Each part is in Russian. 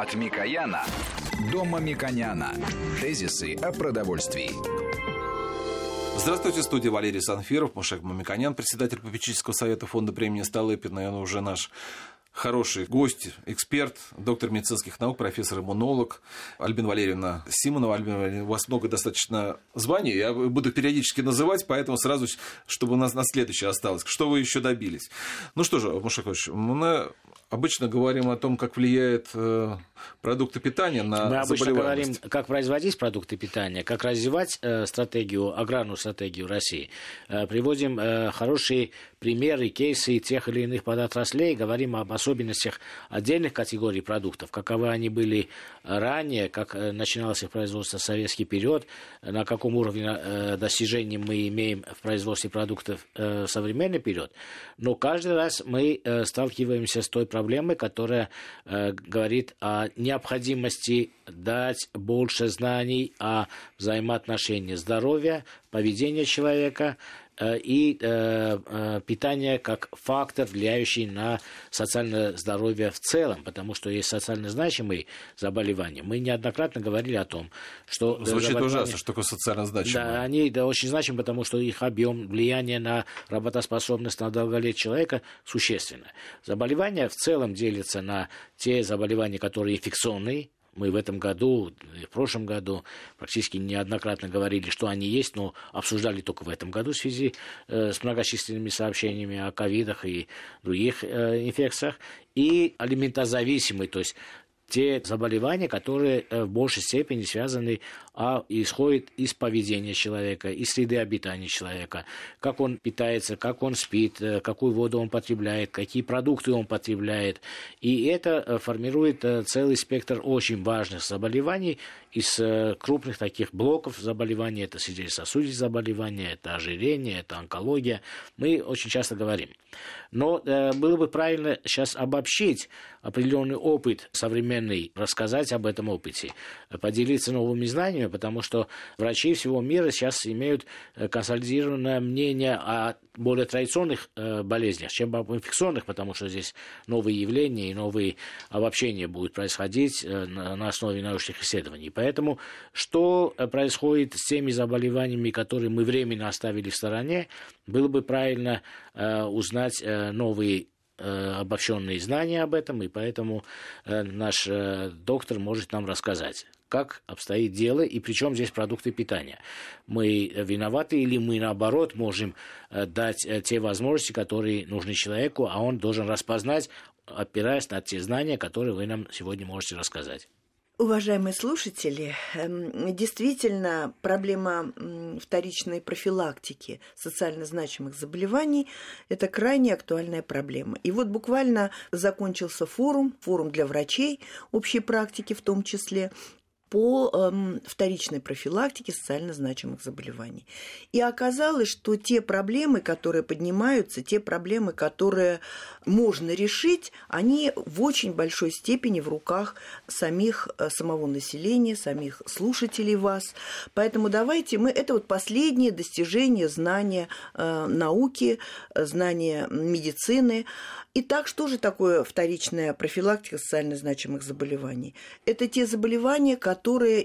От Микояна до Мамиконяна. Тезисы о продовольствии. Здравствуйте, студия Валерий Санфиров, Мушек Мамиконян, председатель попечительского совета фонда премии Столыпина, и он уже наш хороший гость, эксперт, доктор медицинских наук, профессор-иммунолог Альбина Валерьевна Симонова. Альбина Валерьевна, у вас много достаточно званий, я буду периодически называть, поэтому сразу, чтобы у нас на следующее осталось. Что вы еще добились? Ну что же, Мушакович, мы обычно говорим о том, как влияет э, продукты питания на Мы обычно говорим, как производить продукты питания, как развивать э, стратегию, аграрную стратегию России. Э, приводим хорошие примеры, кейсы тех или иных подотраслей, говорим об особенностях отдельных категорий продуктов, каковы они были ранее, как начиналось их производство в советский период, на каком уровне достижений мы имеем в производстве продуктов в современный период. Но каждый раз мы сталкиваемся с той проблемой, проблемы, которая э, говорит о необходимости дать больше знаний о взаимоотношении здоровья, поведения человека и э, э, питание как фактор, влияющий на социальное здоровье в целом, потому что есть социально значимые заболевания. Мы неоднократно говорили о том, что... Звучит ужасно, что такое социально значимые. Да, они да, очень значимы, потому что их объем влияния на работоспособность, на долголетие человека существенно. Заболевания в целом делятся на те заболевания, которые инфекционные, мы в этом году и в прошлом году практически неоднократно говорили, что они есть, но обсуждали только в этом году в связи э, с многочисленными сообщениями о ковидах и других э, инфекциях. И алиментозависимый, то есть те заболевания, которые э, в большей степени связаны, а исходят из поведения человека, из среды обитания человека, как он питается, как он спит, э, какую воду он потребляет, какие продукты он потребляет. И это э, формирует целый спектр очень важных заболеваний из крупных таких блоков заболеваний. Это сердечно-сосудистые заболевания, это ожирение, это онкология. Мы очень часто говорим. Но было бы правильно сейчас обобщить определенный опыт современный, рассказать об этом опыте, поделиться новыми знаниями, потому что врачи всего мира сейчас имеют э, консолидированное мнение о более традиционных э, болезнях, чем об инфекционных, потому что здесь новые явления и новые обобщения будут происходить э, на основе научных исследований. Поэтому что происходит с теми заболеваниями, которые мы временно оставили в стороне, было бы правильно узнать новые обобщенные знания об этом, и поэтому наш доктор может нам рассказать как обстоит дело и причем здесь продукты питания. Мы виноваты или мы наоборот можем дать те возможности, которые нужны человеку, а он должен распознать, опираясь на те знания, которые вы нам сегодня можете рассказать. Уважаемые слушатели, эм, действительно проблема вторичной профилактики социально значимых заболеваний – это крайне актуальная проблема. И вот буквально закончился форум, форум для врачей общей практики в том числе, по эм, вторичной профилактике социально значимых заболеваний. И оказалось, что те проблемы, которые поднимаются, те проблемы, которые можно решить, они в очень большой степени в руках самих, э, самого населения, самих слушателей вас. Поэтому давайте мы, это вот последнее достижение знания э, науки, знания медицины. Итак, что же такое вторичная профилактика социально значимых заболеваний? Это те заболевания, которые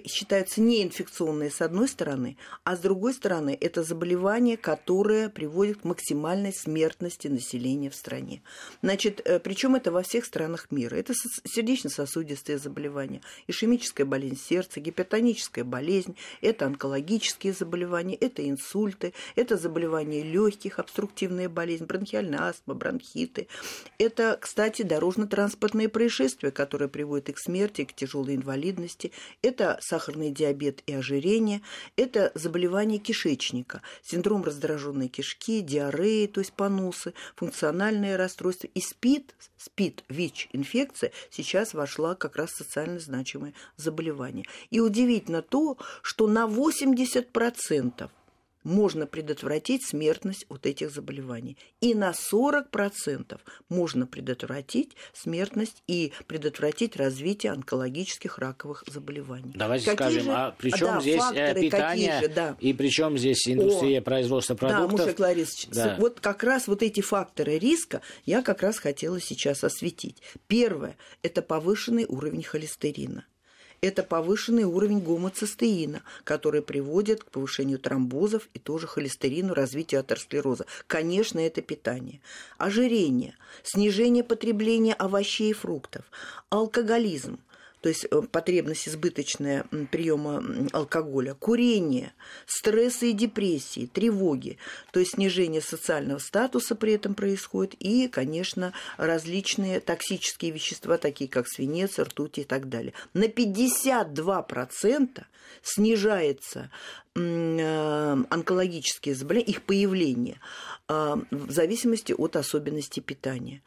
считаются неинфекционные с одной стороны, а с другой стороны это заболевания, которые приводят к максимальной смертности населения в стране. Значит, э, причем это во всех странах мира. Это сердечно-сосудистые заболевания, ишемическая болезнь сердца, гипертоническая болезнь, это онкологические заболевания, это инсульты, это заболевания легких, обструктивная болезнь, бронхиальная астма, бронхиты, это, кстати, дорожно-транспортные происшествия, которые приводят и к смерти, и к тяжелой инвалидности. Это сахарный диабет и ожирение. Это заболевания кишечника, синдром раздраженной кишки, диареи, то есть понусы, функциональные расстройства. И СПИД, СПИД, ВИЧ-инфекция сейчас вошла как раз в социально значимые заболевания. И удивительно то, что на 80% можно предотвратить смертность от этих заболеваний. И на 40% можно предотвратить смертность и предотвратить развитие онкологических раковых заболеваний. Давайте какие скажем, же, а при чем да, здесь э, факторы, питание же, да. и при чем здесь индустрия О, производства продуктов? Да, Мушек Ларисович, да. вот как раз вот эти факторы риска я как раз хотела сейчас осветить. Первое – это повышенный уровень холестерина это повышенный уровень гомоцистеина, который приводит к повышению тромбозов и тоже холестерину, развитию атеросклероза. Конечно, это питание. Ожирение, снижение потребления овощей и фруктов, алкоголизм, то есть э, потребность избыточная приема алкоголя, курение, стрессы и депрессии, тревоги, то есть снижение социального статуса при этом происходит, и, конечно, различные токсические вещества, такие как свинец, ртуть и так далее. На 52% снижается э, онкологические заболевания, их появление э, в зависимости от особенностей питания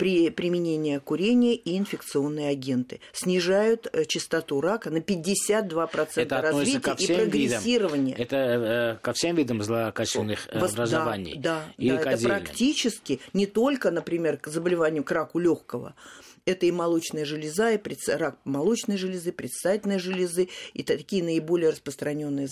при применении курения и инфекционные агенты. Снижают э, частоту рака на 52% это развития и прогрессирования. Видам, это э, ко всем видам злокачественных э, образований? Да, да, да это практически не только, например, к заболеванию к раку легкого, это и молочная железа, и рак молочной железы, предстательной железы, и такие наиболее распространенные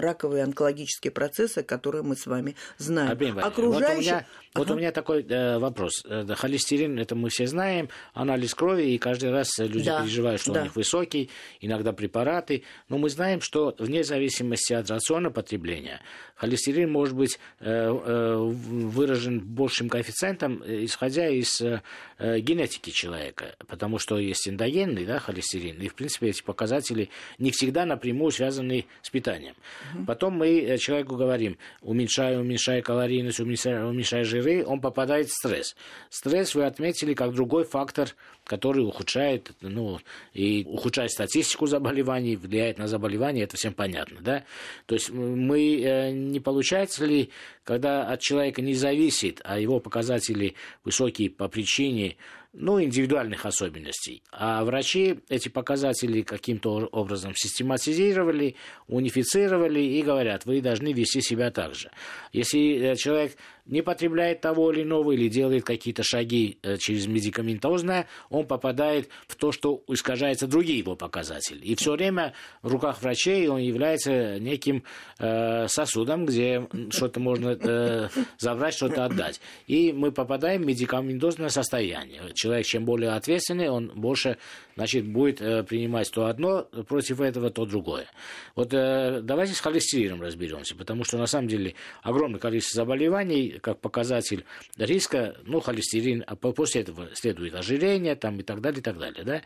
раковые онкологические процессы, которые мы с вами знаем. Окружающие... Вот, у меня, ага. вот у меня такой э, вопрос. Э, холестерин, это мы все знаем, анализ крови, и каждый раз люди да, переживают, что да. у них высокий, иногда препараты. Но мы знаем, что вне зависимости от рациона потребления, холестерин может быть э, э, выражен большим коэффициентом, э, исходя из э, генетики человека человека, потому что есть эндогенный да, холестерин, и, в принципе, эти показатели не всегда напрямую связаны с питанием. Угу. Потом мы э, человеку говорим, уменьшая, уменьшая калорийность, уменьшая, уменьшая жиры, он попадает в стресс. Стресс вы отметили как другой фактор, который ухудшает, ну, и ухудшает статистику заболеваний, влияет на заболевания, это всем понятно, да? То есть мы, э, не получается ли, когда от человека не зависит, а его показатели высокие по причине ну, индивидуальных особенностей. А врачи эти показатели каким-то образом систематизировали, унифицировали и говорят, вы должны вести себя так же. Если э, человек не потребляет того или иного или делает какие-то шаги э, через медикаментозное, он попадает в то, что искажаются другие его показатели. И все время в руках врачей он является неким э, сосудом, где что-то можно э, забрать, что-то отдать. И мы попадаем в медикаментозное состояние. Человек, чем более ответственный, он больше значит, будет э, принимать то одно против этого, то другое. Вот э, давайте с холестерином разберемся, потому что на самом деле огромное количество заболеваний, как показатель риска, ну, холестерин, а после этого следует ожирение там, и так далее, и так далее. Да?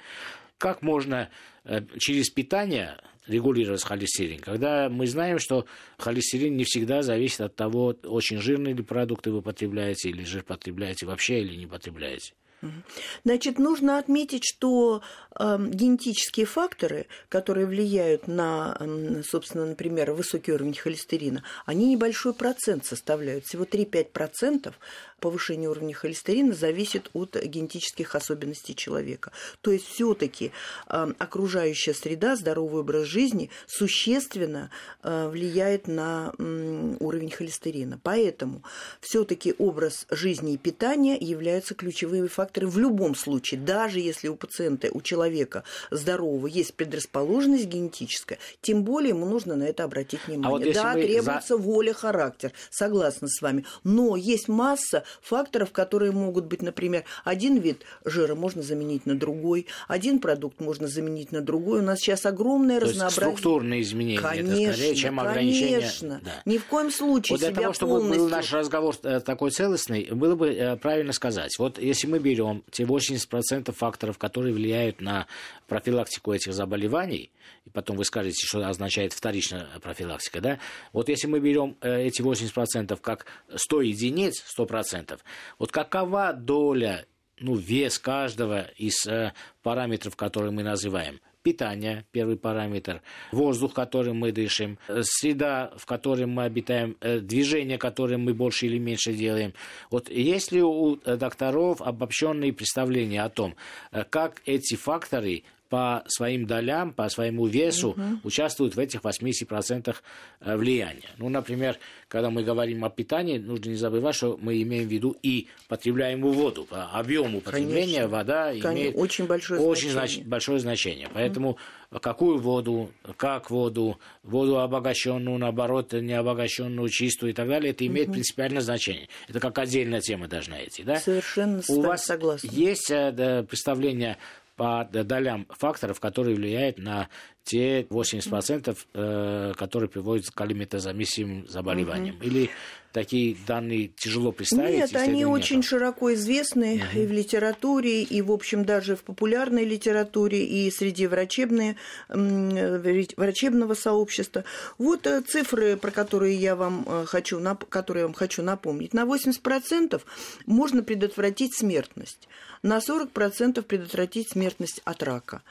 Как можно э, через питание регулировать холестерин, когда мы знаем, что холестерин не всегда зависит от того, очень жирные ли продукты вы потребляете, или жир потребляете вообще, или не потребляете. Значит, нужно отметить, что э, генетические факторы, которые влияют на, э, собственно, например, высокий уровень холестерина, они небольшой процент составляют, всего 3-5% повышения уровня холестерина зависит от генетических особенностей человека. То есть все-таки э, окружающая среда, здоровый образ жизни существенно э, влияет на уровень холестерина. Поэтому все-таки образ жизни и питания являются ключевыми факторами в любом случае, даже если у пациента, у человека здорового есть предрасположенность генетическая, тем более ему нужно на это обратить внимание. А вот да, требуется за... воля, характер, согласна с вами. Но есть масса факторов, которые могут быть, например, один вид жира можно заменить на другой, один продукт можно заменить на другой. У нас сейчас огромное То разнообразие. Есть структурные изменения, конечно, это скорее, чем ограничения. Конечно, да. ни в коем случае вот для того, чтобы полностью... был наш разговор э, такой целостный, было бы э, правильно сказать. Вот если мы берем те 80% факторов, которые влияют на профилактику этих заболеваний, потом вы скажете, что означает вторичная профилактика, да? Вот если мы берем э, эти 80% как 100 единиц, 100%, вот какова доля, ну, вес каждого из э, параметров, которые мы называем? питание, первый параметр, воздух, которым мы дышим, э, среда, в которой мы обитаем, движение, которое мы больше или меньше делаем. Вот есть ли у докторов обобщенные представления о том, как эти факторы по своим долям, по своему весу угу. участвуют в этих 80% э, влияния. Ну, например, когда мы говорим о питании, нужно не забывать, что мы имеем в виду и потребляемую воду. По объему потребления Конечно. вода Конечно. имеет очень большое очень значение. Знач, большое значение. Поэтому угу. какую воду, как воду, воду обогащенную, наоборот, не обогащенную, чистую и так далее, это имеет угу. принципиальное значение. Это как отдельная тема должна идти. Да? Совершенно У вас согласна. есть э, представление по долям факторов, которые влияют на те 80%, э, которые приводят к алиметазамиссивым заболеваниям. Угу. Или такие данные тяжело представить? Нет, они очень нет. широко известны угу. и в литературе, и, в общем, даже в популярной литературе, и среди врачебной, врачебного сообщества. Вот э, цифры, про которые я вам э, хочу, которые я вам хочу напомнить. На 80% можно предотвратить смертность на 40% предотвратить смертность от рака.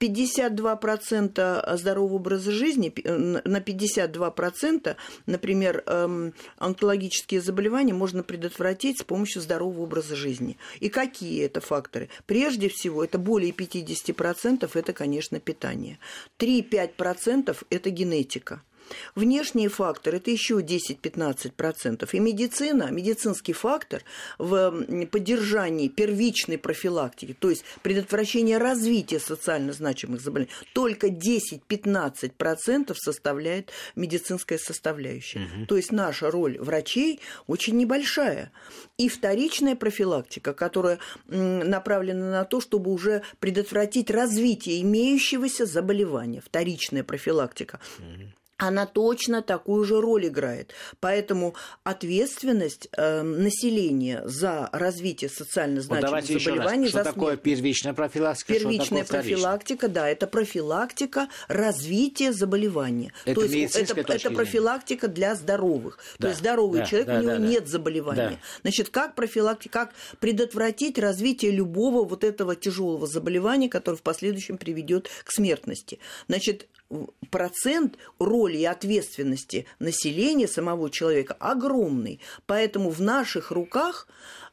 52% здорового образа жизни, э, на 52%, например, эм, онкологические заболевания можно предотвратить с помощью здорового образа жизни. И какие это факторы? Прежде всего, это более 50% это, конечно, питание. 3-5% это генетика. Внешние факторы – это еще 10-15%. И медицина, медицинский фактор в поддержании первичной профилактики, то есть предотвращение развития социально значимых заболеваний, только 10-15% составляет медицинская составляющая. Угу. То есть наша роль врачей очень небольшая. И вторичная профилактика, которая направлена на то, чтобы уже предотвратить развитие имеющегося заболевания. Вторичная профилактика. Угу она точно такую же роль играет. Поэтому ответственность э, населения за развитие социально значимых вот заболеваний... Что такое первичная профилактика? Первичная профилактика, да, это профилактика развития заболевания. Это То есть это, это профилактика для здоровых. Да, То есть здоровый да, человек, да, у него да, нет заболевания. Да. Значит, как профилактика, как предотвратить развитие любого вот этого тяжелого заболевания, которое в последующем приведет к смертности. Значит, процент роли и ответственности населения самого человека огромный. Поэтому в наших руках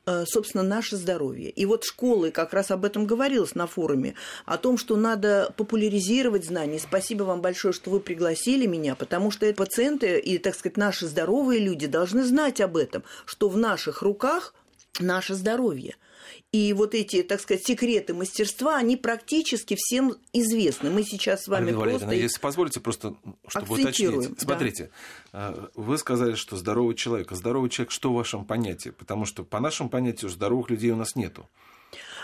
э, собственно, наше здоровье. И вот школы как раз об этом говорилось на форуме, о том, что надо популяризировать знания. Спасибо вам большое, что вы пригласили меня, потому что пациенты и, так сказать, наши здоровые люди должны знать об этом, что в наших руках наше здоровье – и вот эти, так сказать, секреты мастерства, они практически всем известны. Мы сейчас с вами Арина просто... если позволите, просто, чтобы уточнить. Смотрите, да. вы сказали, что здоровый человек. А здоровый человек что в вашем понятии? Потому что по нашему понятию здоровых людей у нас нету.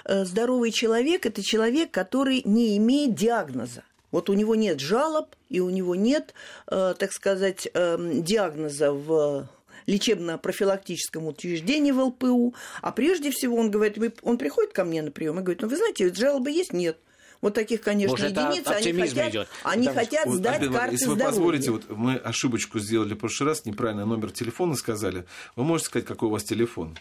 Э, здоровый человек – это человек, который не имеет диагноза. Вот у него нет жалоб, и у него нет, э, так сказать, эм, диагноза в лечебно-профилактическом учреждении в ЛПУ. А прежде всего он говорит, он приходит ко мне на прием и говорит, ну вы знаете, жалобы есть? Нет. Вот таких, конечно, Может, единиц. Они хотят, идет. они Потому хотят что... сдать Альбин, карты Если вы здоровья. позволите, вот мы ошибочку сделали в прошлый раз, неправильно номер телефона сказали. Вы можете сказать, какой у вас телефон?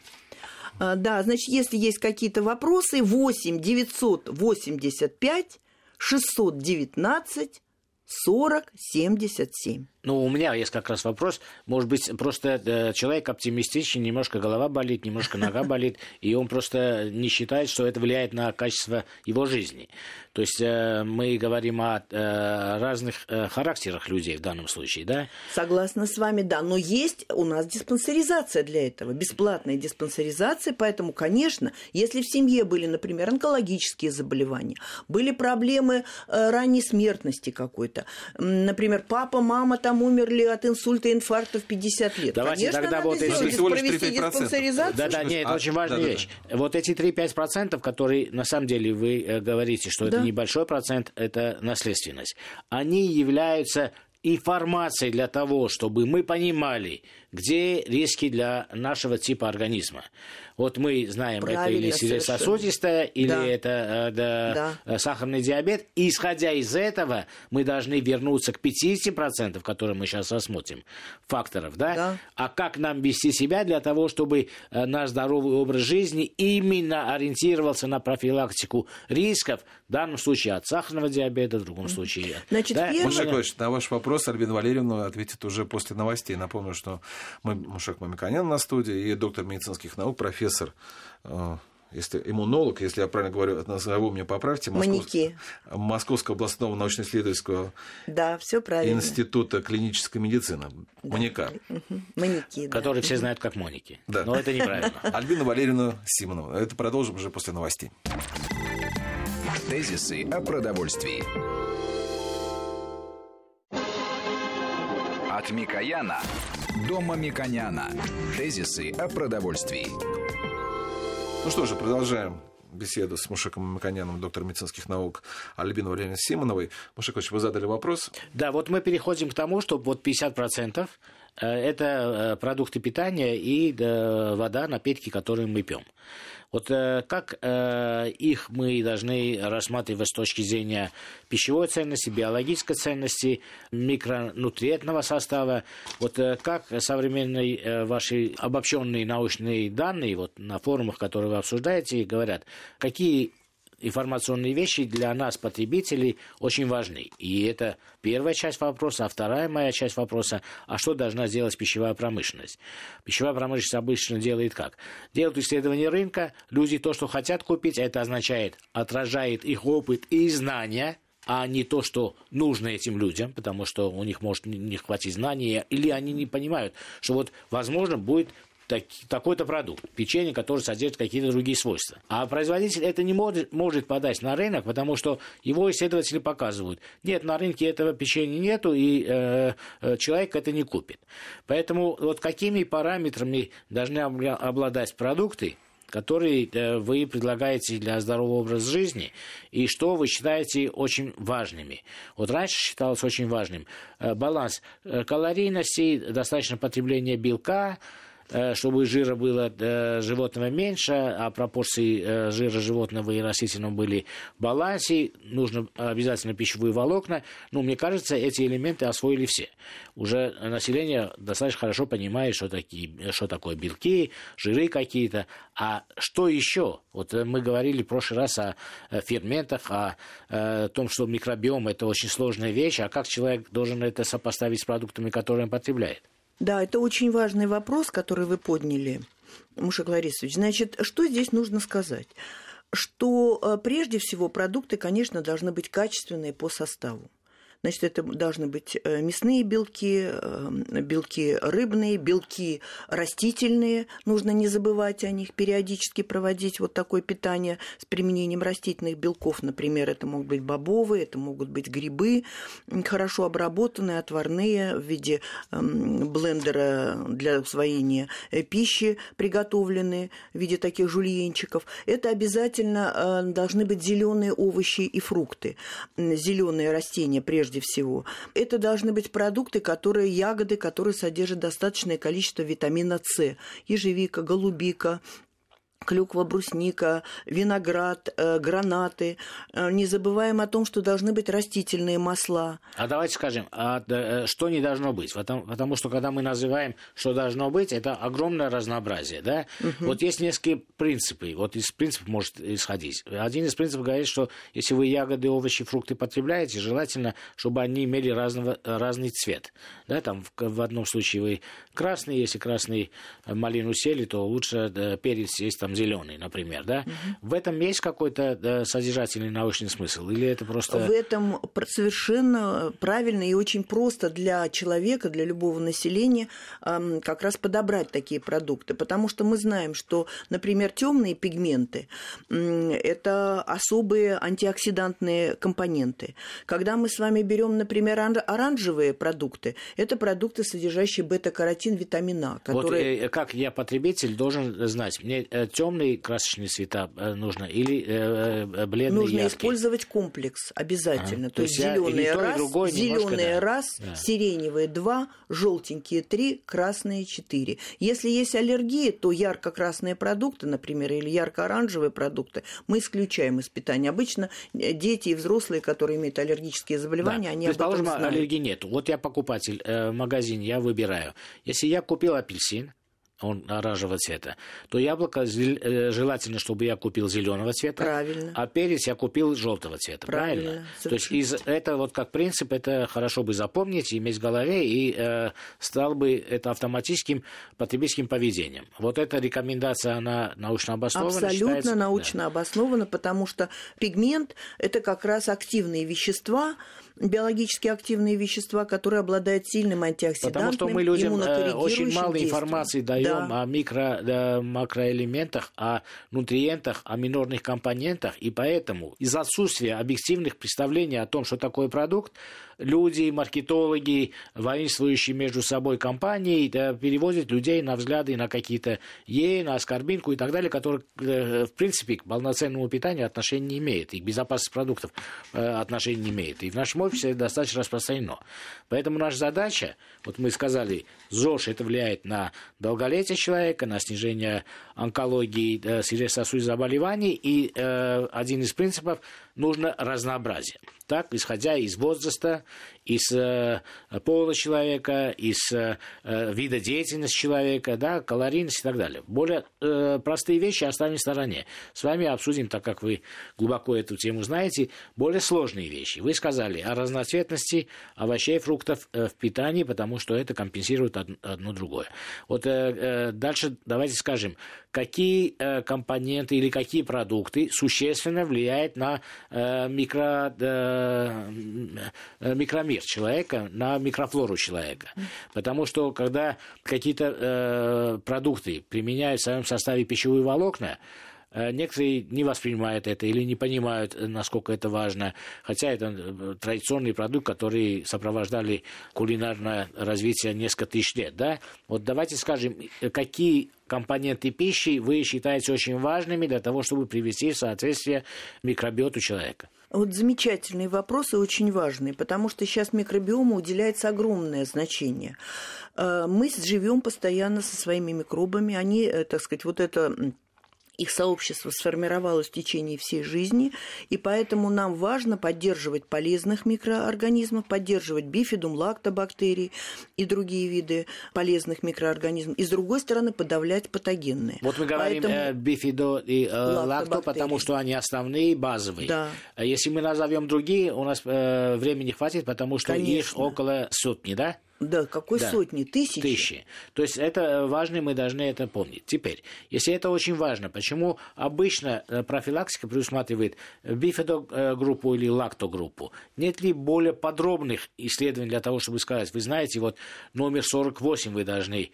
А, да, значит, если есть какие-то вопросы, 8 985 619 40 77. Ну, у меня есть как раз вопрос. Может быть, просто э, человек оптимистичный, немножко голова болит, немножко нога болит, и он просто не считает, что это влияет на качество его жизни. То есть э, мы говорим о э, разных характерах людей в данном случае, да? Согласна с вами, да. Но есть у нас диспансеризация для этого, бесплатная диспансеризация, поэтому, конечно, если в семье были, например, онкологические заболевания, были проблемы ранней смертности какой-то, например, папа, мама там там умерли от инсульта, инфаркта в 50 лет. Давайте Конечно, тогда надо вот сделать, всего лишь провести диспансеризацию. Да, да, нет, это а, очень важная да, вещь. Да. Вот эти 3-5%, которые на самом деле вы э, говорите, что да. это небольшой процент, это наследственность, они являются информацией для того, чтобы мы понимали, где риски для нашего типа организма. Вот мы знаем, Правильно, это или сердечно-сосудистая, или да. это э, да, да. Э, сахарный диабет. И исходя из этого, мы должны вернуться к 50%, которые мы сейчас рассмотрим, факторов. Да? Да. А как нам вести себя для того, чтобы э, наш здоровый образ жизни именно ориентировался на профилактику рисков, в данном случае от сахарного диабета, в другом случае... Значит, да? первое... на ваш вопрос Альбина Валерьевна ответит уже после новостей. Напомню, что Мушек Мамиканян на студии и доктор медицинских наук, профессор э, если иммунолог, если я правильно говорю, назову меня поправьте, Москов... Московского областного научно-исследовательского да, все правильно. института клинической медицины, да. Маньяка. Маньяки, да. Который все знают как Моники. Да. Но это неправильно. Альбина Валерьевна Симонова. Это продолжим уже после новостей. Тезисы о продовольствии. От Микояна до Мамиконяна. Тезисы о продовольствии. Ну что же, продолжаем беседу с Мушеком Мамиконяном, доктором медицинских наук Альбиной Валерьевной Симоновой. Мушек, вы задали вопрос. Да, вот мы переходим к тому, что вот 50% э, это э, продукты питания и э, вода, напитки, которые мы пьем. Вот э, как э, их мы должны рассматривать с точки зрения пищевой ценности, биологической ценности, микронутриентного состава. Вот э, как современные ваши обобщенные научные данные вот на форумах, которые вы обсуждаете, говорят, какие информационные вещи для нас, потребителей, очень важны. И это первая часть вопроса. А вторая моя часть вопроса, а что должна сделать пищевая промышленность? Пищевая промышленность обычно делает как? Делают исследование рынка, люди то, что хотят купить, это означает, отражает их опыт и знания, а не то, что нужно этим людям, потому что у них может не хватить знаний, или они не понимают, что вот, возможно, будет так, такой-то продукт, печенье, которое содержит какие-то другие свойства. А производитель это не может, может подать на рынок, потому что его исследователи показывают, нет, на рынке этого печенья нету, и э, э человек это не купит. Поэтому вот какими параметрами должны обладать продукты, которые э, вы предлагаете для здорового образа жизни, и что вы считаете очень важными. Вот раньше считалось очень важным э, баланс калорийности, достаточно потребления белка, чтобы жира было э, животного меньше, а пропорции э, жира животного и растительного были в балансе, нужно обязательно пищевые волокна. Ну, мне кажется, эти элементы освоили все. Уже население достаточно хорошо понимает, что, такие, что такое белки, жиры какие-то. А что еще? Вот мы говорили в прошлый раз о ферментах, о том, что микробиом – это очень сложная вещь, а как человек должен это сопоставить с продуктами, которые он потребляет? Да, это очень важный вопрос, который вы подняли, Мушек Ларисович. Значит, что здесь нужно сказать? Что э, прежде всего продукты, конечно, должны быть качественные по составу. Значит, это должны быть э, мясные белки, э, белки рыбные, белки растительные. Нужно не забывать о них, периодически проводить вот такое питание с применением растительных белков. Например, это могут быть бобовые, это могут быть грибы, хорошо обработанные, отварные в виде эм, блендера для усвоения э, пищи, приготовленные в виде таких жульенчиков. Это обязательно должны быть зеленые овощи и фрукты. Зеленые растения прежде прежде всего. Это должны быть продукты, которые, ягоды, которые содержат достаточное количество витамина С. Ежевика, голубика, клюква, брусника, виноград, э, гранаты. Э, не забываем о том, что должны быть растительные масла. А давайте скажем, а, э, что не должно быть? Потому, потому что когда мы называем, что должно быть, это огромное разнообразие. Да? Угу. Вот есть несколько принципов. Вот из принципов может исходить. Один из принципов говорит, что если вы ягоды, овощи, фрукты потребляете, желательно, чтобы они имели разного, разный цвет. Да? Там в, в одном случае вы красный, если красный малину сели, то лучше перец есть там там зеленый, например, да? Угу. В этом есть какой-то да, содержательный научный смысл? Или это просто... В этом совершенно правильно и очень просто для человека, для любого населения как раз подобрать такие продукты. Потому что мы знаем, что, например, темные пигменты – это особые антиоксидантные компоненты. Когда мы с вами берем, например, оранжевые продукты, это продукты, содержащие бета-каротин, витамин А. Которые... Вот э, как я, потребитель, должен знать, мне э, темные красочные цвета э, нужно или э, э, бледные Нужно яркие? использовать комплекс обязательно. А, то, то есть зеленый раз, другой зеленые да. раз, да. сиреневые два, желтенькие три, красные четыре. Если есть аллергия, то ярко-красные продукты, например, или ярко-оранжевые продукты, мы исключаем из питания. Обычно дети и взрослые, которые имеют аллергические заболевания, да. они Предположим, об этом знают. аллергии нет. Вот я покупатель в магазине, я выбираю. Если я купил апельсин, он оранжевого цвета, то яблоко э, желательно, чтобы я купил зеленого цвета. Правильно. А перец я купил желтого цвета. Правильно. правильно? То есть из это вот как принцип, это хорошо бы запомнить, иметь в голове, и э, стал бы это автоматическим потребительским поведением. Вот эта рекомендация, она научно обоснована? Абсолютно считается? научно да. обоснована, потому что пигмент – это как раз активные вещества, биологически активные вещества, которые обладают сильным антиоксидантным, Потому что мы людям э, очень мало действием. информации даем да. о микро, да, макроэлементах, о нутриентах, о минорных компонентах, и поэтому из отсутствия объективных представлений о том, что такое продукт, люди, маркетологи, воинствующие между собой компании, да, перевозят людей на взгляды на какие-то ей, на аскорбинку и так далее, которые, э, в принципе, к полноценному питанию отношения не имеют, и к безопасности продуктов э, отношения не имеют. И в нашем обществе это достаточно распространено. Поэтому наша задача, вот мы сказали, ЗОЖ это влияет на долголетие человека, на снижение онкологии, э, сердечно-сосудистых заболеваний, и э, один из принципов нужно разнообразие. Так, исходя из возраста, из э, пола человека, из э, вида деятельности человека, да, калорийность и так далее. Более э, простые вещи оставим в стороне. С вами обсудим, так как вы глубоко эту тему знаете, более сложные вещи. Вы сказали о разноцветности овощей и фруктов э, в питании, потому что это компенсирует одно, другое. Вот э, э, дальше давайте скажем, какие э, компоненты или какие продукты существенно влияют на э, микро, э, микромир человека, на микрофлору человека. Потому что когда какие-то э, продукты применяют в своем составе пищевые волокна, Э, некоторые не воспринимают это или не понимают, насколько это важно, хотя это э, традиционный продукт, который сопровождали кулинарное развитие несколько тысяч лет. Да? Вот давайте скажем, какие компоненты пищи вы считаете очень важными для того, чтобы привести в соответствие микробиоту человека? Вот замечательные вопросы, очень важные, потому что сейчас микробиому уделяется огромное значение. Мы живем постоянно со своими микробами, они, так сказать, вот это их сообщество сформировалось в течение всей жизни, и поэтому нам важно поддерживать полезных микроорганизмов, поддерживать бифидум, лактобактерии и другие виды полезных микроорганизмов, и с другой стороны подавлять патогенные. Вот мы говорим поэтому... э, бифидо и э, лакто, потому что они основные, базовые. Да. Если мы назовем другие, у нас э, времени хватит, потому что Конечно. их около сотни, да? Да, какой да. сотни? Тысячи? Тысячи. То есть это важно, мы должны это помнить. Теперь, если это очень важно, почему обычно э, профилактика предусматривает бифидогруппу или лактогруппу? Нет ли более подробных исследований для того, чтобы сказать, вы знаете, вот номер 48 вы должны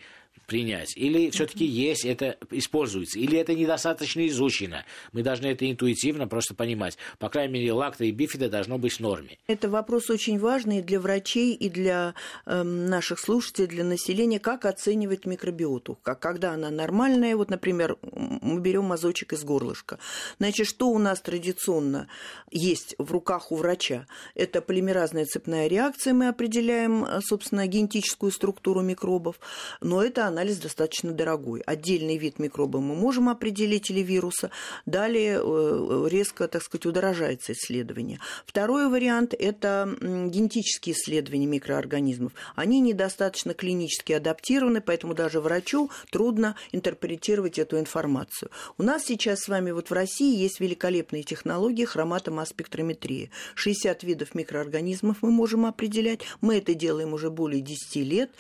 принять? Или все-таки есть, это используется? Или это недостаточно изучено? Мы должны это интуитивно просто понимать. По крайней мере, лакта и бифида должно быть в норме. Это вопрос очень важный для врачей и для э, наших слушателей, для населения. Как оценивать микробиоту? Как, когда она нормальная? Вот, например, мы берем мазочек из горлышка. Значит, что у нас традиционно есть в руках у врача? Это полимеразная цепная реакция. Мы определяем, э, собственно, генетическую структуру микробов. Но это анализ достаточно дорогой. Отдельный вид микроба мы можем определить или вируса. Далее э, резко, так сказать, удорожается исследование. Второй вариант – это генетические исследования микроорганизмов. Они недостаточно клинически адаптированы, поэтому даже врачу трудно интерпретировать эту информацию. У нас сейчас с вами вот в России есть великолепные технологии хроматомасс-спектрометрии. 60 видов микроорганизмов мы можем определять. Мы это делаем уже более 10 лет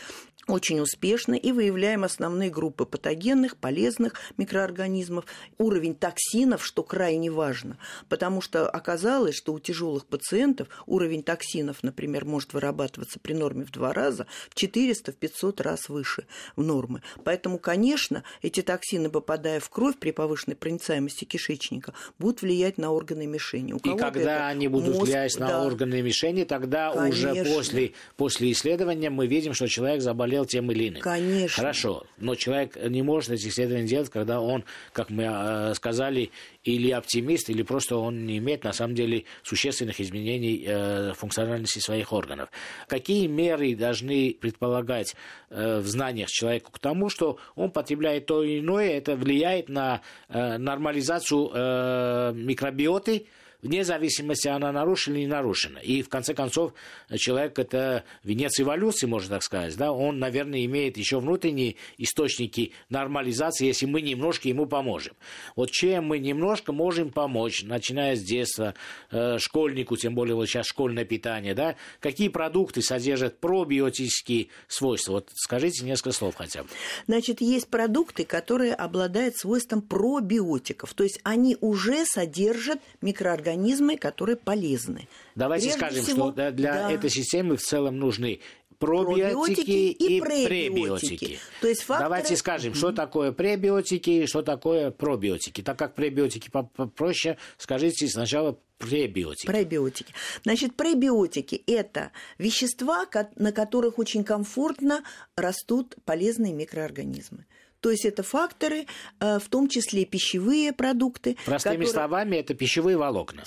очень успешно и выявляем основные группы патогенных, полезных микроорганизмов, уровень токсинов, что крайне важно, потому что оказалось, что у тяжелых пациентов уровень токсинов, например, может вырабатываться при норме в два раза, в 400-500 раз выше в нормы. Поэтому, конечно, эти токсины, попадая в кровь при повышенной проницаемости кишечника, будут влиять на органы мишени. У и когда они будут мозг, влиять на да. органы мишени, тогда конечно. уже после, после исследования мы видим, что человек заболел заболел тем или иным. Конечно. Хорошо, но человек не может эти исследования делать, когда он, как мы э, сказали, или оптимист, или просто он не имеет на самом деле существенных изменений э, функциональности своих органов. Какие меры должны предполагать э, в знаниях человеку к тому, что он потребляет то или иное, это влияет на нормализацию микробиоты, вне зависимости, она нарушена или не нарушена. И, в конце концов, человек – это венец эволюции, можно так сказать. Да? Он, наверное, имеет еще внутренние источники нормализации, если мы немножко ему поможем. Вот чем мы немножко можем помочь, начиная с детства, э, школьнику, тем более вот сейчас школьное питание, да? какие продукты содержат пробиотические свойства? Вот скажите несколько слов хотя бы. Значит, есть продукты, которые обладают свойством пробиотиков, то есть они уже содержат микроорганизмы, которые полезны. Давайте Прежде скажем, всего, что для да. этой системы в целом нужны пробиотики, пробиотики и, и пребиотики. То есть факторы... Давайте скажем, что такое пребиотики и что такое пробиотики. Так как пребиотики попроще, скажите сначала пребиотики. Пребиотики. Значит, пребиотики – это вещества, на которых очень комфортно растут полезные микроорганизмы. То есть это факторы, э, в том числе пищевые продукты. Простыми которые... словами, это пищевые волокна.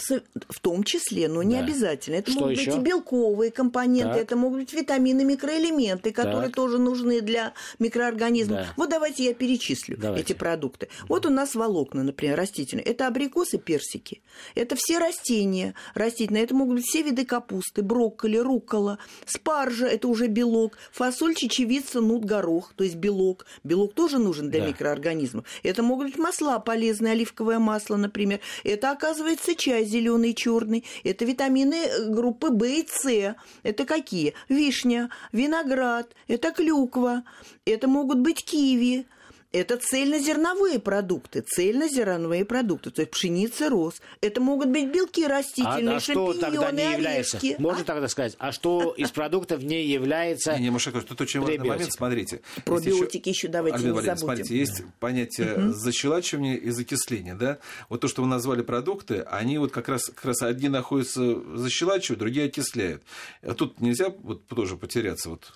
В том числе, но не да. обязательно. Это Что могут еще? быть и белковые компоненты, так. это могут быть витамины, микроэлементы, которые так. тоже нужны для микроорганизмов. Да. Вот давайте я перечислю давайте. эти продукты. Вот у нас волокна, например, растительные. Это абрикосы, персики. Это все растения растительные. Это могут быть все виды капусты, брокколи, руккола, спаржа, это уже белок, фасоль, чечевица, нут, горох, то есть белок. Белок тоже нужен для да. микроорганизмов. Это могут быть масла полезные, оливковое масло, например. Это, оказывается, чай зеленый, черный. Это витамины э, группы В и С. Это какие? Вишня, виноград, это клюква, это могут быть киви, это цельнозерновые продукты, цельнозерновые продукты, то есть пшеница, рос. Это могут быть белки растительные, а, а что тогда не является? орешки. Можно а? тогда сказать, а что из продуктов не является Не, не Машаков, тут очень важный момент, смотрите. Пробиотики еще, давайте Альбин не забудем. Смотрите, есть понятие угу. защелачивания и закисления, да? Вот то, что вы назвали продукты, они вот как раз, как раз одни находятся защелачивают, другие окисляют. А тут нельзя вот тоже потеряться вот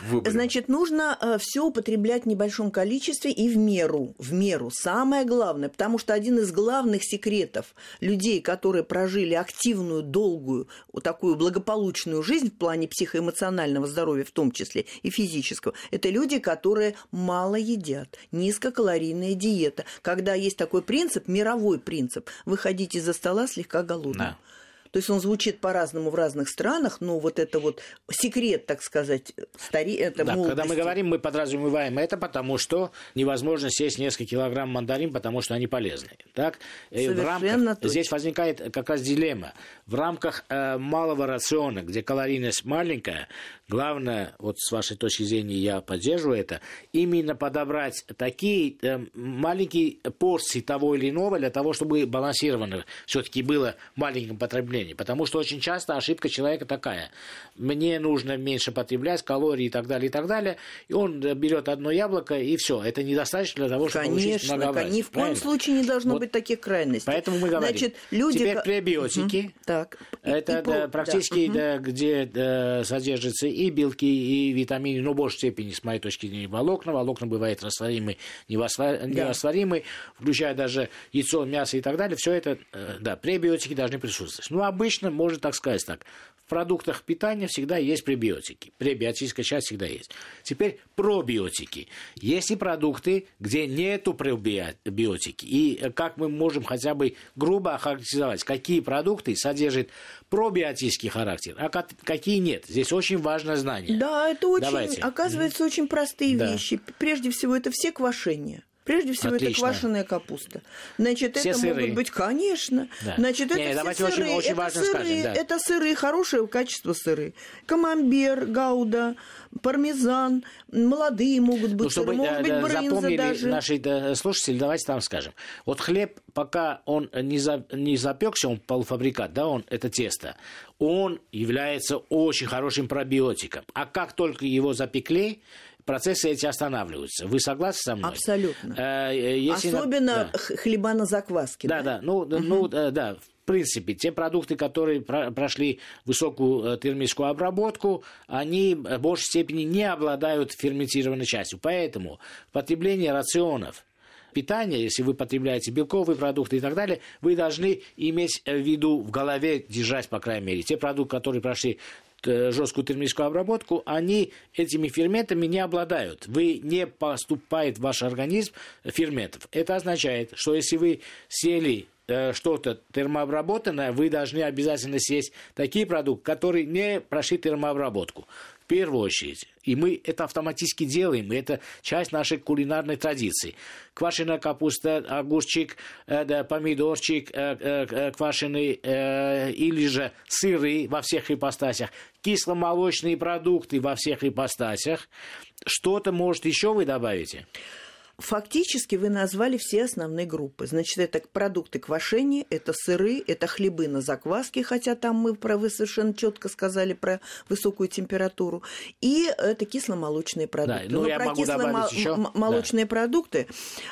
в выборе? Значит, нужно э, все употреблять в небольшом количестве и в меру, в меру. Самое главное, потому что один из главных секретов людей, которые прожили активную, долгую, такую благополучную жизнь в плане психоэмоционального здоровья, в том числе и физического, это люди, которые мало едят, низкокалорийная диета. Когда есть такой принцип, мировой принцип, выходите за стола слегка голодным. Да. То есть он звучит по-разному в разных странах, но вот это вот секрет, так сказать, стари... это да, Когда мы говорим, мы подразумеваем это, потому что невозможно съесть несколько килограмм мандарин, потому что они полезны. Так? Совершенно в рамках... точно. Здесь возникает как раз дилемма. В рамках э, малого рациона, где калорийность маленькая, главное, вот с вашей точки зрения я поддерживаю это, именно подобрать такие э, маленькие порции того или иного для того, чтобы балансированно все-таки было маленькое потребление потребления. Потому что очень часто ошибка человека такая. Мне нужно меньше потреблять калорий и так далее, и так далее. И он берет одно яблоко, и все. Это недостаточно для того, чтобы Конечно, получить многообразие. Ни в коем случае не должно вот. быть таких крайностей. Поэтому мы говорим. Значит, люди... Теперь пребиотики. Угу. Так. Это и, да, практически, да. Да, где да, содержатся и белки, и витамины, но в большей степени, с моей точки зрения, волокна. Волокна бывают растворимы, неврастворимы, да. включая даже яйцо, мясо и так далее. Все это, э, да, пребиотики должны присутствовать. Ну, а обычно, можно так сказать так, в продуктах питания всегда есть пребиотики. Пребиотическая часть всегда есть. Теперь пробиотики. Есть и продукты, где нету пребиотики. И как мы можем хотя бы грубо охарактеризовать, какие продукты содержат пробиотический характер, а какие нет. Здесь очень важное знание. Да, это очень, Давайте. оказывается, очень простые да. вещи. Прежде всего, это все квашения. Прежде всего, Отлично. это квашеная капуста. Значит, Все это сыры. могут быть, конечно. Да. Значит, это Не, все сыры. Очень, очень это, сыры скажем, да. это сыры, хорошего качества сыры. Камамбер, гауда, пармезан, молодые могут быть ну, чтобы, сыры, могут да, быть запомнили даже. наши да, слушатели, давайте там скажем. Вот хлеб, пока он не, за, не запекся, он полуфабрикат, да, он, это тесто, он является очень хорошим пробиотиком. А как только его запекли, процессы эти останавливаются. Вы согласны со мной? Абсолютно. Э, если Особенно да. хлеба на закваске. Да, да, да. ну, угу. ну да, да. В принципе, те продукты, которые прошли высокую э, термическую обработку, они в большей степени не обладают ферментированной частью. Поэтому потребление рационов питания, если вы потребляете белковые продукты и так далее, вы должны иметь в виду в голове держать, по крайней мере, те продукты, которые прошли жесткую термическую обработку, они этими ферментами не обладают. Вы не поступает в ваш организм ферментов. Это означает, что если вы съели Э, что-то термообработанное, вы должны обязательно съесть такие продукты, которые не прошли термообработку. В первую очередь. И мы это автоматически делаем. И это часть нашей кулинарной традиции. Квашеная капуста, огурчик, э, да, помидорчик э, э, квашеный э, или же сыры во всех ипостасях, кисломолочные продукты во всех ипостасях. Что-то, может, еще вы добавите? Фактически вы назвали все основные группы. Значит, это продукты квашения, это сыры, это хлебы на закваске, хотя там мы про вы совершенно четко сказали про высокую температуру, и это кисломолочные продукты. Да, ну, Но я про кисломолочные да. продукты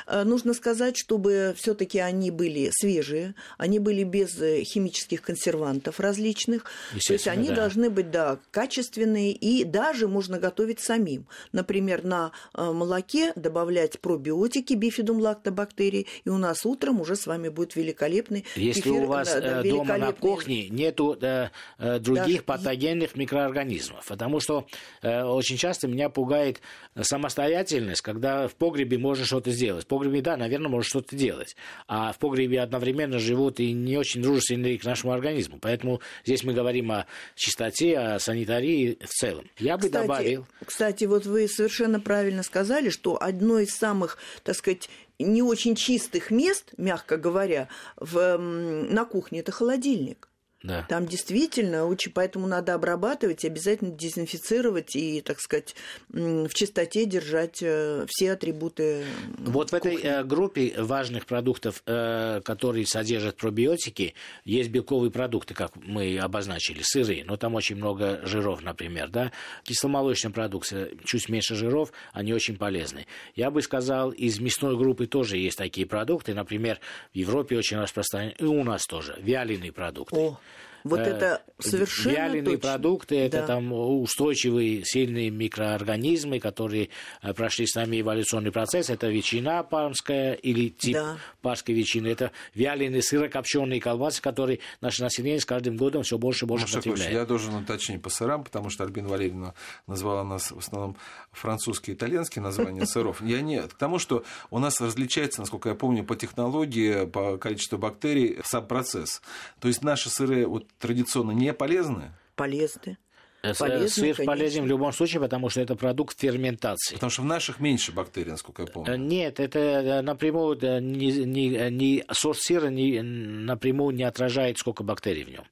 э, нужно сказать, чтобы все-таки они были свежие, они были без э, химических консервантов различных, то есть они да. должны быть да, качественные и даже можно готовить самим. Например, на э, молоке добавлять про пробиотики бифидум лактобактерий, и у нас утром уже с вами будет великолепный Если эфир, у вас да, да, дома на кухне нету да, э, других Даже... патогенных микроорганизмов, потому что э, очень часто меня пугает самостоятельность, когда в погребе можно что-то сделать. В погребе, да, наверное, можно что-то делать, а в погребе одновременно живут и не очень дружественные к нашему организму. Поэтому здесь мы говорим о чистоте, о санитарии в целом. Я бы кстати, добавил... Кстати, вот вы совершенно правильно сказали, что одно из самых самых, так сказать, не очень чистых мест, мягко говоря, в, на кухне это холодильник. Да. Там действительно очень, поэтому надо обрабатывать, обязательно дезинфицировать и, так сказать, в чистоте держать э, все атрибуты. Вот кухни. в этой э, группе важных продуктов, э, которые содержат пробиотики, есть белковые продукты, как мы обозначили, сыры, но там очень много жиров, например, да, кисломолочная продукция, чуть меньше жиров, они очень полезны. Я бы сказал, из мясной группы тоже есть такие продукты, например, в Европе очень распространены, и у нас тоже, вяленые продукты. О. Вот э, это совершенно Вяленые точно. продукты, это да. там устойчивые, сильные микроорганизмы, которые э, прошли с нами эволюционный процесс. Это ветчина пармская или тип да. парской ветчины. Это вяленые сырокопченые колбасы, которые наше население с каждым годом все больше и больше ну, потребляет. Я должен уточнить по сырам, потому что Альбина Валерьевна назвала нас в основном французские и итальянские названия сыров. Я не к тому, что у нас различается, насколько я помню, по технологии, по количеству бактерий сам процесс. То есть наши сыры вот традиционно не полезны? Полезны. Э, Полезно, Сыр конечно. полезен в любом случае, потому что это продукт ферментации. Потому что в наших меньше бактерий, насколько я помню. Э, нет, это э, напрямую не, не, не, сорт сыра не, напрямую не отражает, сколько бактерий в нем.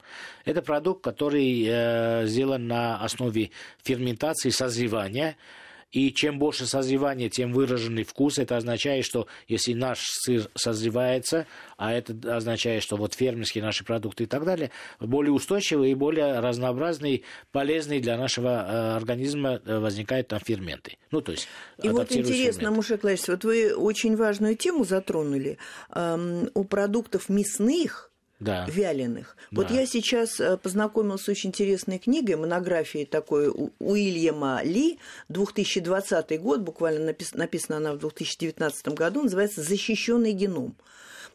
Это продукт, который э, сделан на основе ферментации, созревания. И чем больше созревания, тем выраженный вкус. Это означает, что если наш сыр созревается, а это означает, что вот фермерские наши продукты и так далее, более устойчивые и более разнообразные, полезные для нашего э, организма э, возникают там ферменты. Ну, то есть И вот интересно, Мушек вот вы очень важную тему затронули. Эм, у продуктов мясных да. вяленых. Да. Вот я сейчас э, познакомился с очень интересной книгой, монографией такой Уильяма Ли, 2020 год, буквально написана она в 2019 году, называется «Защищенный геном».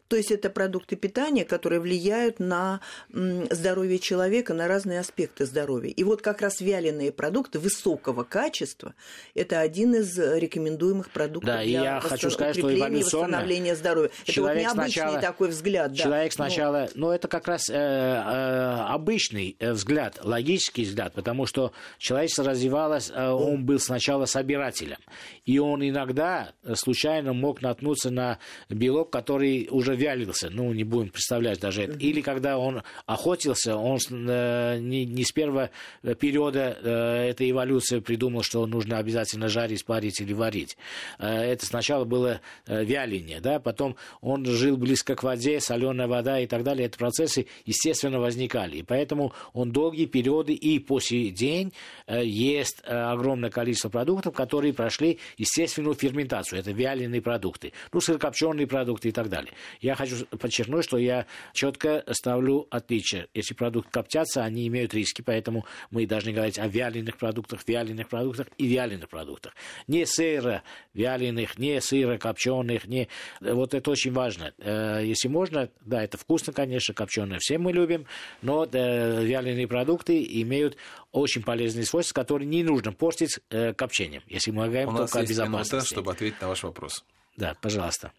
То есть это продукты питания, которые влияют на здоровье человека, на разные аспекты здоровья. И вот как раз вяленые продукты высокого качества – это один из рекомендуемых продуктов да, для я восстан... хочу сказать, что восстановления здоровья. Это вот необычный сначала, такой взгляд. Да. Человек ну. сначала, ну, ну это как раз э, э, обычный э, взгляд, логический взгляд, потому что человечество развивалось, э, он был сначала собирателем, и он иногда случайно мог наткнуться на белок, который уже вялился, ну, не будем представлять даже это. Или когда он охотился, он э, не, не с первого периода э, этой эволюции придумал, что нужно обязательно жарить, парить или варить. Э, это сначала было э, вяление, да, потом он жил близко к воде, соленая вода и так далее. Эти процессы, естественно, возникали. И поэтому он долгие периоды и по сей день э, ест э, огромное количество продуктов, которые прошли естественную ферментацию. Это вяленые продукты, ну, сырокопченые продукты и так далее. я хочу подчеркнуть, что я четко ставлю отличие. Если продукты коптятся, они имеют риски, поэтому мы должны говорить о вяленых продуктах, вяленых продуктах и вяленых продуктах. Не сыро вяленых, не сыро копченых, не... Вот это очень важно. Э, если можно, да, это вкусно, конечно, копченое все мы любим, но э, вяленые продукты имеют очень полезные свойства, которые не нужно портить э, копчением, если мы говорим У только нас о безопасности. минута, чтобы ответить на ваш вопрос. Да, пожалуйста.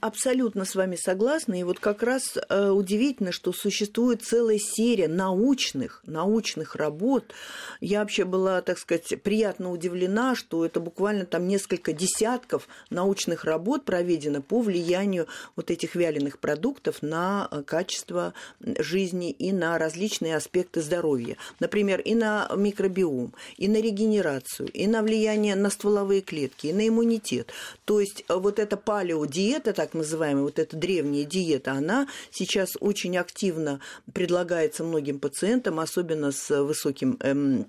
Абсолютно с вами согласна. И вот как раз э, удивительно, что существует целая серия научных, научных работ. Я вообще была, так сказать, приятно удивлена, что это буквально там несколько десятков научных работ проведено по влиянию вот этих вяленых продуктов на э, качество жизни и на различные аспекты здоровья. Например, и на микробиом, и на регенерацию, и на влияние на стволовые клетки, и на иммунитет. То есть э, вот эта палеодиета, так называемая, вот эта древняя диета, она сейчас очень активно предлагается многим пациентам, особенно с высоким эм,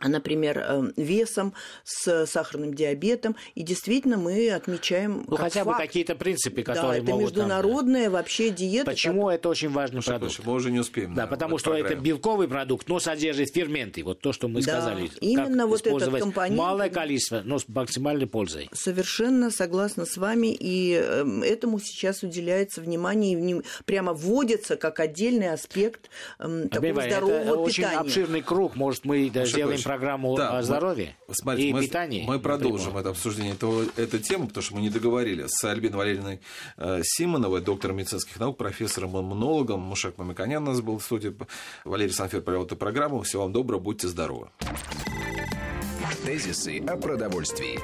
например, э, весом, с сахарным диабетом. И действительно мы отмечаем Ну, как хотя бы факт, какие-то принципы, да, которые это могут... да. международная вообще диета. Почему это очень важный Маша продукт? Мы уже не успеем. Да, на- потому что это программе. белковый продукт, но содержит ферменты. Вот то, что мы Да, сказали. именно Как вот этот компонент- Малое количество, но с максимальной пользой. Совершенно согласна с вами, и эм, этому сейчас уделяется внимание, и прямо вводится как отдельный аспект эм, такого Понимаете, здорового это очень питания. обширный круг. Может, мы да, Маша сделаем программу да, о мы- здоровье Смотрите, и мы, питании. мы продолжим например. это обсуждение этого, этой темы, потому что мы не договорили с Альбиной Валерьевной э, Симоновой, доктором медицинских наук, профессором иммунологом. Мушек Мамиканян у нас был в студии. Валерий Санфер провел эту программу. Всего вам доброго, будьте здоровы. Тезисы о продовольствии.